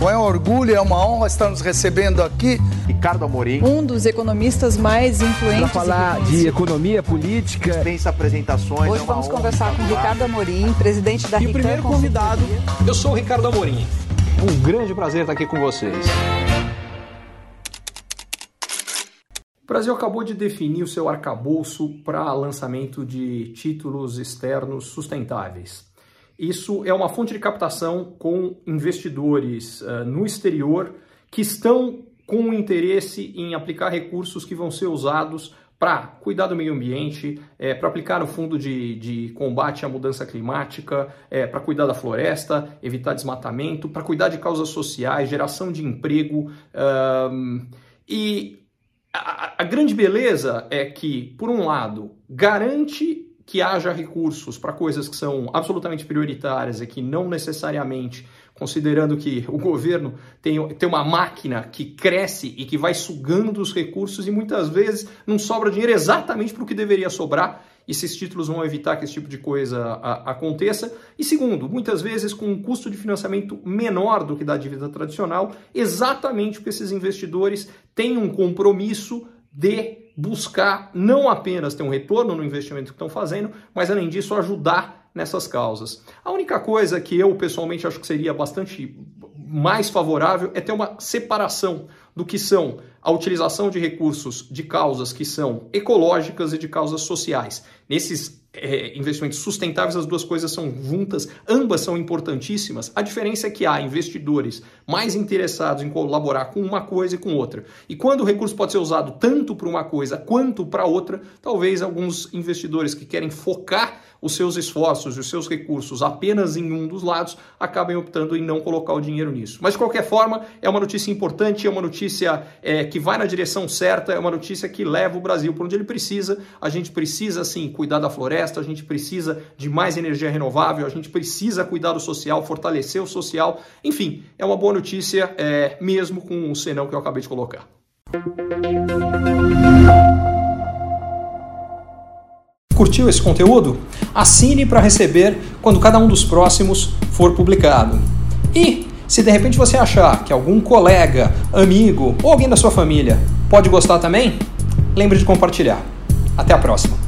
Bom, é um orgulho, é uma honra estar nos recebendo aqui. Ricardo Amorim. Um dos economistas mais influentes. Para falar de economia política. Dispensa apresentações. Hoje é vamos conversar com Ricardo Amorim, presidente da E o primeiro convidado, eu sou o Ricardo Amorim. Um grande prazer estar aqui com vocês. O Brasil acabou de definir o seu arcabouço para lançamento de títulos externos sustentáveis. Isso é uma fonte de captação com investidores uh, no exterior que estão com interesse em aplicar recursos que vão ser usados para cuidar do meio ambiente, é, para aplicar no fundo de, de, combate à mudança climática, é, para cuidar da floresta, evitar desmatamento, para cuidar de causas sociais, geração de emprego. Um, e a, a grande beleza é que, por um lado, garante que haja recursos para coisas que são absolutamente prioritárias e que não necessariamente, considerando que o governo tem, tem uma máquina que cresce e que vai sugando os recursos e muitas vezes não sobra dinheiro exatamente para o que deveria sobrar, e esses títulos vão evitar que esse tipo de coisa aconteça. E segundo, muitas vezes com um custo de financiamento menor do que da dívida tradicional, exatamente porque esses investidores têm um compromisso de buscar não apenas ter um retorno no investimento que estão fazendo, mas além disso ajudar nessas causas. A única coisa que eu pessoalmente acho que seria bastante mais favorável é ter uma separação do que são a utilização de recursos de causas que são ecológicas e de causas sociais. Nesses é, investimentos sustentáveis, as duas coisas são juntas, ambas são importantíssimas. A diferença é que há investidores mais interessados em colaborar com uma coisa e com outra. E quando o recurso pode ser usado tanto para uma coisa quanto para outra, talvez alguns investidores que querem focar os seus esforços e os seus recursos apenas em um dos lados acabem optando em não colocar o dinheiro nisso. Mas de qualquer forma, é uma notícia importante, é uma notícia é, que vai na direção certa, é uma notícia que leva o Brasil para onde ele precisa. A gente precisa, sim, cuidar da floresta, a gente precisa de mais energia renovável, a gente precisa cuidar do social, fortalecer o social. Enfim, é uma boa notícia, é, mesmo com o senão que eu acabei de colocar. Curtiu esse conteúdo? Assine para receber quando cada um dos próximos for publicado. E se de repente você achar que algum colega, amigo ou alguém da sua família pode gostar também, lembre de compartilhar. Até a próxima!